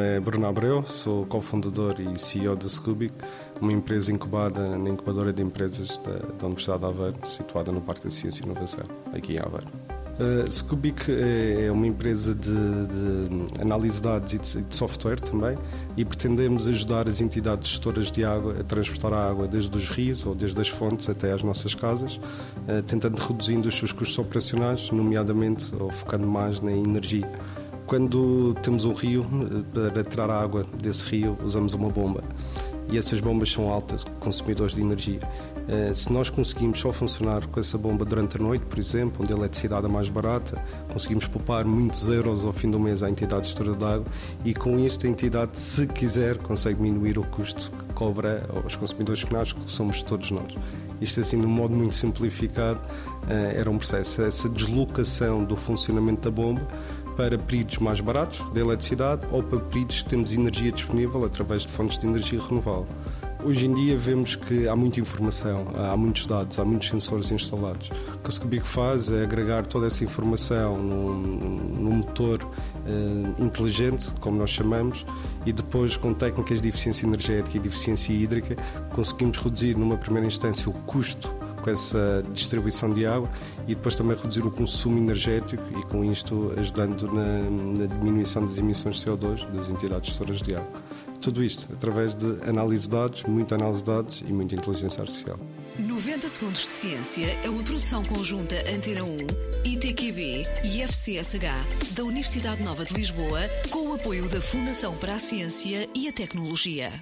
é Bruno Abreu, sou cofundador e CEO da Scubic, uma empresa incubada na incubadora de empresas da, da Universidade de Aveiro, situada no Parque da Ciência e Inovação, aqui em Aveiro. Uh, Scubic é uma empresa de, de análise de dados e de, de, software também e pretendemos ajudar as entidades gestoras de água a transportar a água desde os rios ou desde as fontes até às nossas casas, uh, tentando reduzindo os seus custos operacionais, nomeadamente ou focando mais na energia. Quando temos um rio, para tirar a água desse rio, usamos uma bomba. E essas bombas são altas consumidores de energia. Eh, se nós conseguimos só funcionar com essa bomba durante a noite, por exemplo, onde a eletricidade é mais barata, conseguimos poupar muitos euros ao fim do mês à entidade gestora de água e com isto a entidade, se quiser, consegue diminuir o custo que cobra aos consumidores finais, que somos todos nós. Isto assim, de um modo muito simplificado, eh, era um processo. Essa deslocação do funcionamento da bomba para períodos mais baratos de eletricidade ou para períodos que temos energia disponível através de fontes de energia renovável. Hoje em dia vemos que há muita informação, há muitos dados, há muitos sensores instalados. O que o Scubic faz é agregar toda essa informação num, num motor uh, inteligente, como nós chamamos, e depois com técnicas de eficiência energética e de eficiência hídrica conseguimos reduzir numa primeira instância o custo com essa distribuição de água e depois também reduzir o consumo energético e com isto ajudando na, na diminuição das emissões de CO2 das entidades gestoras de água. Tudo isto através de análise de dados, muita análise de dados e muita inteligência artificial. 90 Segundos de Ciência é uma produção conjunta Antena 1, ITQB e FCSH da Universidade Nova de Lisboa, com o apoio da Fundação para a Ciência e a Tecnologia.